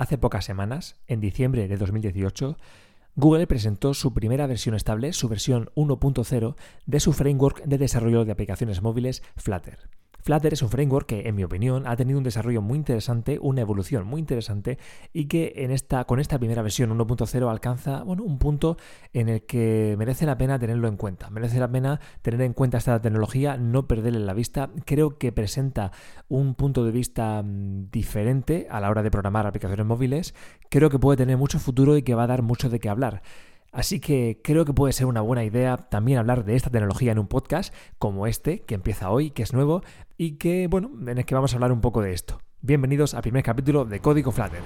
Hace pocas semanas, en diciembre de 2018, Google presentó su primera versión estable, su versión 1.0, de su framework de desarrollo de aplicaciones móviles Flutter. Flutter es un framework que, en mi opinión, ha tenido un desarrollo muy interesante, una evolución muy interesante y que en esta, con esta primera versión 1.0 alcanza bueno, un punto en el que merece la pena tenerlo en cuenta. Merece la pena tener en cuenta esta tecnología, no perderle la vista. Creo que presenta un punto de vista mm, diferente a la hora de programar aplicaciones móviles. Creo que puede tener mucho futuro y que va a dar mucho de qué hablar. Así que creo que puede ser una buena idea también hablar de esta tecnología en un podcast como este, que empieza hoy, que es nuevo y que, bueno, en el que vamos a hablar un poco de esto. Bienvenidos al primer capítulo de Código Flutter.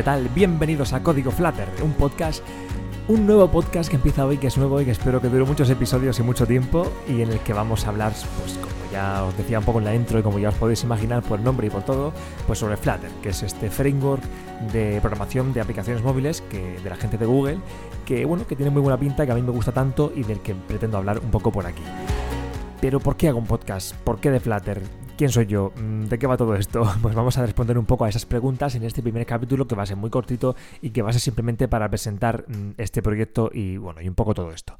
¿Qué tal? Bienvenidos a Código Flutter, un podcast, un nuevo podcast que empieza hoy, que es nuevo y que espero que dure muchos episodios y mucho tiempo y en el que vamos a hablar, pues como ya os decía un poco en la intro y como ya os podéis imaginar por el nombre y por todo, pues sobre Flutter, que es este framework de programación de aplicaciones móviles que, de la gente de Google, que bueno, que tiene muy buena pinta, que a mí me gusta tanto y del que pretendo hablar un poco por aquí. Pero ¿por qué hago un podcast? ¿Por qué de Flutter? ¿Quién soy yo? Mm, ¿De qué va todo esto? Pues vamos a responder un poco a esas preguntas en este primer capítulo que va a ser muy cortito y que va a ser simplemente para presentar mm, este proyecto y bueno, y un poco todo esto.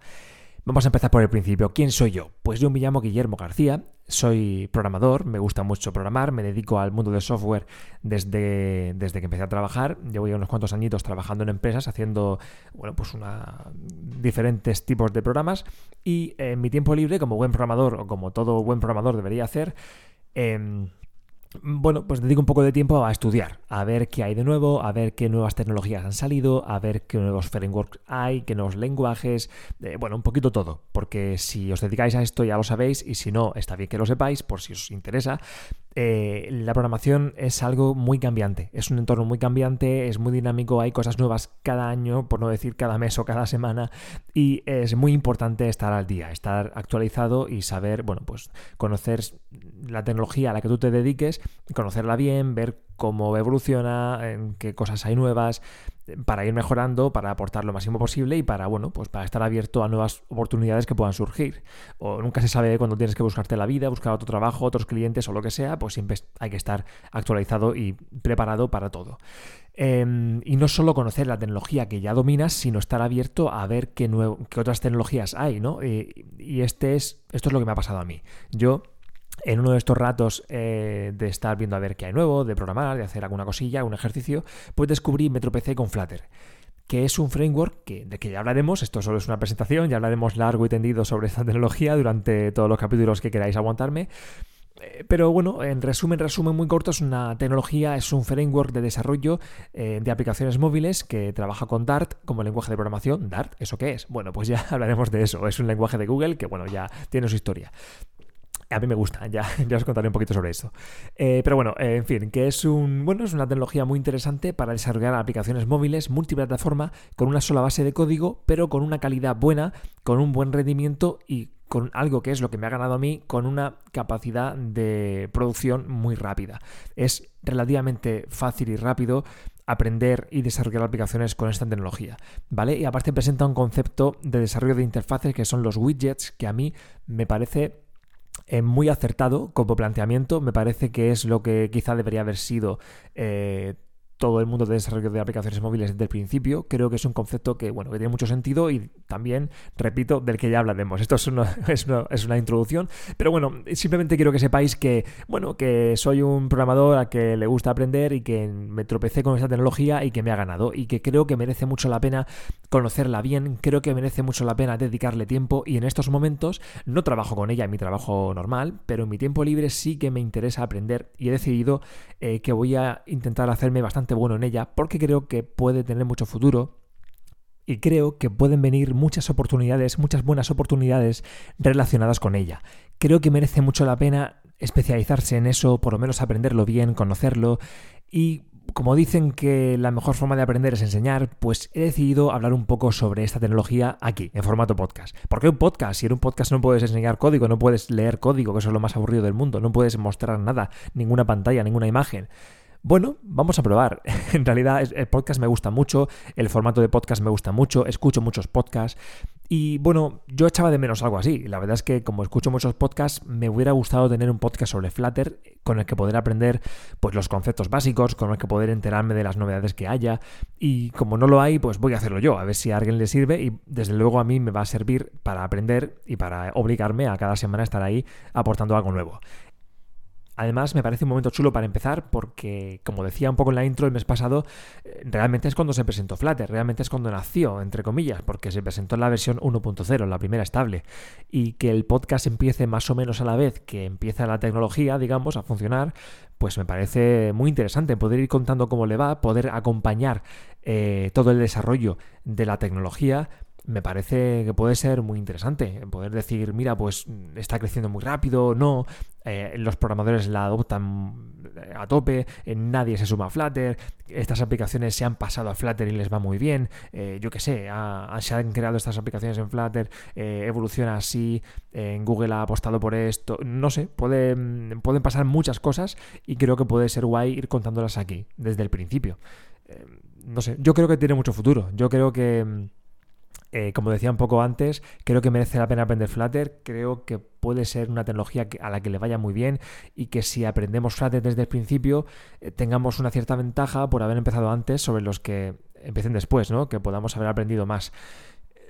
Vamos a empezar por el principio. ¿Quién soy yo? Pues yo me llamo Guillermo García, soy programador, me gusta mucho programar, me dedico al mundo del software desde, desde que empecé a trabajar. Llevo ya unos cuantos añitos trabajando en empresas, haciendo bueno, pues una, diferentes tipos de programas. Y en mi tiempo libre, como buen programador, o como todo buen programador debería hacer, Em, bueno, pues dedico un poco de tiempo a estudiar, a ver qué hay de nuevo, a ver qué nuevas tecnologías han salido, a ver qué nuevos frameworks hay, qué nuevos lenguajes, bueno, un poquito todo, porque si os dedicáis a esto ya lo sabéis y si no, está bien que lo sepáis por si os interesa, eh, la programación es algo muy cambiante, es un entorno muy cambiante, es muy dinámico, hay cosas nuevas cada año, por no decir cada mes o cada semana, y es muy importante estar al día, estar actualizado y saber, bueno, pues conocer la tecnología a la que tú te dediques, conocerla bien, ver cómo evoluciona, en qué cosas hay nuevas, para ir mejorando, para aportar lo máximo posible y para, bueno, pues para estar abierto a nuevas oportunidades que puedan surgir. O nunca se sabe cuándo tienes que buscarte la vida, buscar otro trabajo, otros clientes o lo que sea, pues siempre hay que estar actualizado y preparado para todo. Em, y no solo conocer la tecnología que ya dominas, sino estar abierto a ver qué, qué otras tecnologías hay, ¿no? Y, y este es, esto es lo que me ha pasado a mí. Yo en uno de estos ratos eh, de estar viendo a ver qué hay nuevo, de programar, de hacer alguna cosilla, un ejercicio, pues descubrí MetroPC con Flutter que es un framework que, de que ya hablaremos, esto solo es una presentación, ya hablaremos largo y tendido sobre esta tecnología durante todos los capítulos que queráis aguantarme, eh, pero bueno, en resumen, resumen muy corto, es una tecnología, es un framework de desarrollo eh, de aplicaciones móviles que trabaja con Dart como lenguaje de programación. Dart, ¿eso qué es? Bueno, pues ya hablaremos de eso. Es un lenguaje de Google que, bueno, ya tiene su historia. A mí me gusta, ya, ya os contaré un poquito sobre eso. Eh, pero bueno, eh, en fin, que es un bueno, es una tecnología muy interesante para desarrollar aplicaciones móviles multiplataforma con una sola base de código, pero con una calidad buena, con un buen rendimiento y con algo que es lo que me ha ganado a mí, con una capacidad de producción muy rápida. Es relativamente fácil y rápido aprender y desarrollar aplicaciones con esta tecnología, ¿vale? Y aparte presenta un concepto de desarrollo de interfaces que son los widgets, que a mí me parece eh, muy acertado como planteamiento. Me parece que es lo que quizá debería haber sido eh, todo el mundo de desarrollo de aplicaciones móviles desde el principio. Creo que es un concepto que, bueno, que tiene mucho sentido y también, repito, del que ya hablaremos. Esto es una, es una, introducción, pero bueno, simplemente quiero que sepáis que, bueno, que soy un programador a que le gusta aprender y que me tropecé con esta tecnología y que me ha ganado y que creo que merece mucho la pena conocerla bien, creo que merece mucho la pena dedicarle tiempo y en estos momentos no trabajo con ella en mi trabajo normal, pero en mi tiempo libre sí que me interesa aprender y he decidido eh, que voy a intentar hacerme bastante bueno en ella porque creo que puede tener mucho futuro y creo que pueden venir muchas oportunidades, muchas buenas oportunidades relacionadas con ella. Creo que merece mucho la pena especializarse en eso, por lo menos aprenderlo bien, conocerlo y como dicen que la mejor forma de aprender es enseñar, pues he decidido hablar un poco sobre esta tecnología aquí, en formato podcast. ¿Por qué un podcast? Si en un podcast no puedes enseñar código, no puedes leer código, que eso es lo más aburrido del mundo, no puedes mostrar nada, ninguna pantalla, ninguna imagen. Bueno, vamos a probar. En realidad el podcast me gusta mucho, el formato de podcast me gusta mucho, escucho muchos podcasts y bueno, yo echaba de menos algo así. La verdad es que como escucho muchos podcasts, me hubiera gustado tener un podcast sobre Flutter con el que poder aprender pues los conceptos básicos, con el que poder enterarme de las novedades que haya y como no lo hay, pues voy a hacerlo yo, a ver si a alguien le sirve y desde luego a mí me va a servir para aprender y para obligarme a cada semana estar ahí aportando algo nuevo. Además, me parece un momento chulo para empezar porque, como decía un poco en la intro el mes pasado, eh, realmente es cuando se presentó Flutter, realmente es cuando nació, entre comillas, porque se presentó en la versión 1.0, la primera estable, y que el podcast empiece más o menos a la vez que empieza la tecnología, digamos, a funcionar, pues me parece muy interesante poder ir contando cómo le va, poder acompañar eh, todo el desarrollo de la tecnología me parece que puede ser muy interesante. Poder decir, mira, pues está creciendo muy rápido, no, eh, los programadores la adoptan eh, a tope, eh, nadie se suma a Flutter, estas aplicaciones se han pasado a Flutter y les va muy bien, yo qué sé, se han creado estas aplicaciones en Flutter, evoluciona así, en Google ha apostado por esto, no sé, pueden pasar muchas cosas y creo que puede ser guay ir contándolas aquí, desde el principio. no sé, yo creo que tiene mucho futuro, yo creo que mm, eh, como decía un poco antes, creo que merece la pena aprender Flutter, creo que puede ser una tecnología a la que le vaya muy bien y que si aprendemos Flutter desde el principio eh, tengamos una cierta ventaja por haber empezado antes sobre los que empiecen después, ¿no? que podamos haber aprendido más.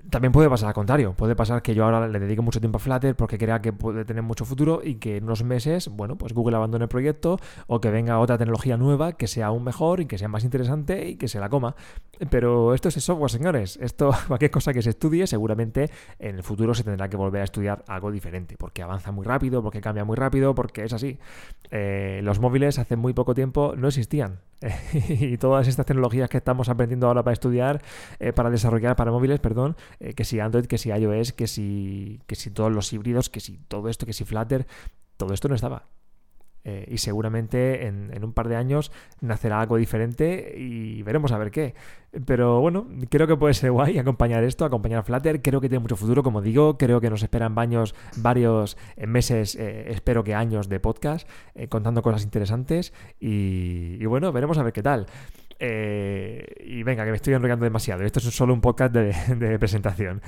También puede pasar al contrario, puede pasar que yo ahora le dedique mucho tiempo a Flutter porque crea que puede tener mucho futuro y que en unos meses, bueno, pues Google abandone el proyecto o que venga otra tecnología nueva que sea aún mejor y que sea más interesante y que se la coma. Pero esto es el software, señores. Esto, cualquier cosa que se estudie, seguramente en el futuro se tendrá que volver a estudiar algo diferente porque avanza muy rápido, porque cambia muy rápido, porque es así. Eh, los móviles hace muy poco tiempo no existían y todas estas tecnologías que estamos aprendiendo ahora para estudiar, eh, para desarrollar para móviles, perdón, eh, que si Android, que si iOS, que si, que si todos los híbridos, que si todo esto, que si Flutter, todo esto no estaba. Eh, y seguramente en, un par de años nacerá algo diferente y veremos a ver qué. Pero bueno, creo que puede ser guay acompañar esto, acompañar a Flutter. Creo que tiene mucho futuro, como digo. Creo que nos esperan baños, varios meses, eh, espero que años de podcast, eh, contando cosas interesantes. Y, bueno, veremos a ver qué tal. y venga, que me estoy enrollando demasiado. Esto es solo un podcast de presentación.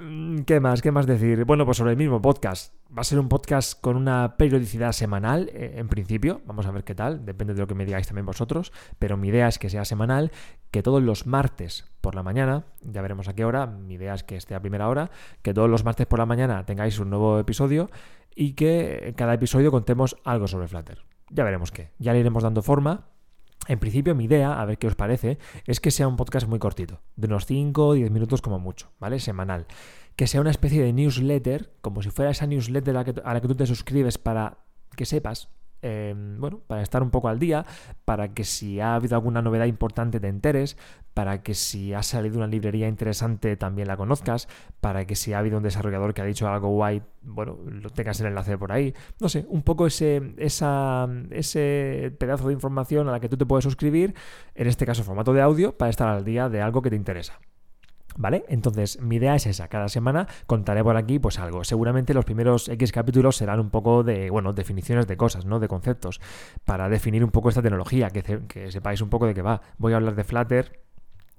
Mm, ¿Qué más? ¿Qué más decir? Bueno, pues sobre el mismo podcast. Va a ser un podcast con una periodicidad semanal, eh, en principio. Vamos a ver qué tal, depende de lo que me digáis también vosotros. Pero mi idea es que sea semanal, que todos los martes por la mañana, ya veremos a qué hora, mi idea es que esté a primera hora, que todos los martes por la mañana tengáis un nuevo episodio y que en cada episodio contemos algo sobre Flutter. Ya veremos qué. Ya le iremos dando forma en principio, mi idea, a ver qué os parece, es que sea un podcast muy cortito, de unos 5 o 10 minutos como mucho, ¿vale? Semanal. Que sea una especie de newsletter, como si fuera esa newsletter a la que, a la que tú te suscribes para que sepas Em, bueno, para estar un poco al día, para que si ha habido alguna novedad importante te enteres, para que si ha salido una librería interesante también la conozcas, para que si ha habido un desarrollador que ha dicho algo guay, bueno, lo tengas el enlace por ahí. No sé, un poco ese, esa, ese pedazo de información a la que tú te puedes suscribir, en este caso formato de audio, para estar al día de algo que te interesa. ¿Vale? Entonces, mi idea es esa. Cada semana contaré por aquí, pues algo. Seguramente los primeros X capítulos serán un poco de, bueno, definiciones de cosas, ¿no? De conceptos. Para definir un poco esta tecnología, que, que sepáis un poco de qué va. Voy a hablar de Flutter,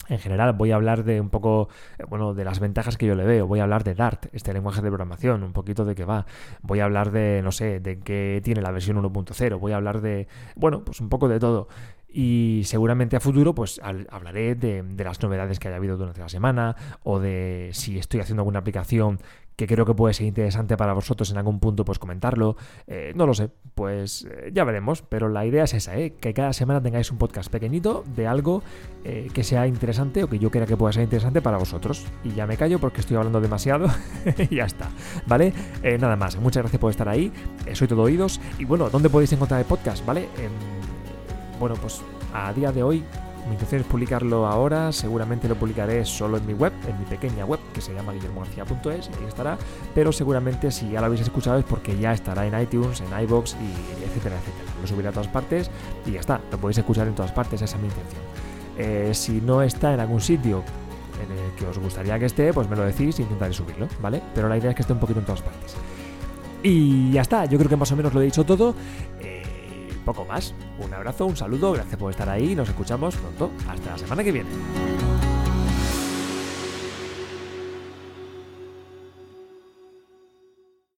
en general voy a hablar de un poco, eh, bueno, de las ventajas que yo le veo. Voy a hablar de Dart, este lenguaje de programación, un poquito de qué va. Voy a hablar de, no sé, de qué tiene la versión 1.0. Voy a hablar de, bueno, pues un poco de todo. Y seguramente a futuro, pues hablaré de, las novedades que haya habido durante la semana o de si estoy haciendo alguna aplicación que creo que puede ser interesante para vosotros en algún punto, pues comentarlo. Eh, no lo sé, pues eh, ya veremos, pero la idea es esa, ¿eh? que cada semana tengáis un podcast pequeñito de algo que sea interesante o que yo crea que pueda ser interesante para vosotros. Y ya me callo porque estoy hablando demasiado y ya está, ¿vale? nada más, muchas gracias por estar ahí, soy todo oídos. Y bueno, ¿dónde podéis encontrar el podcast, ¿vale? Em, bueno, pues a día de hoy mi intención es publicarlo ahora, seguramente lo publicaré solo en mi web, en mi pequeña web, que se llama guillermogarcía.es, ahí estará, pero seguramente si ya lo habéis escuchado es porque ya estará en iTunes, en iBox y etcétera, etcétera. lo subiré a todas partes y ya está, lo podéis escuchar en todas partes, esa es mi intención. Eh, si no está en algún sitio en el que os gustaría que esté, pues me lo decís y intentaré subirlo, ¿vale? Pero la idea es que esté un poquito en todas partes. Y ya está, yo creo que más o menos lo he dicho todo. Eh, poco más. Un abrazo, un saludo, gracias por estar ahí. Nos escuchamos pronto. Hasta la semana que viene.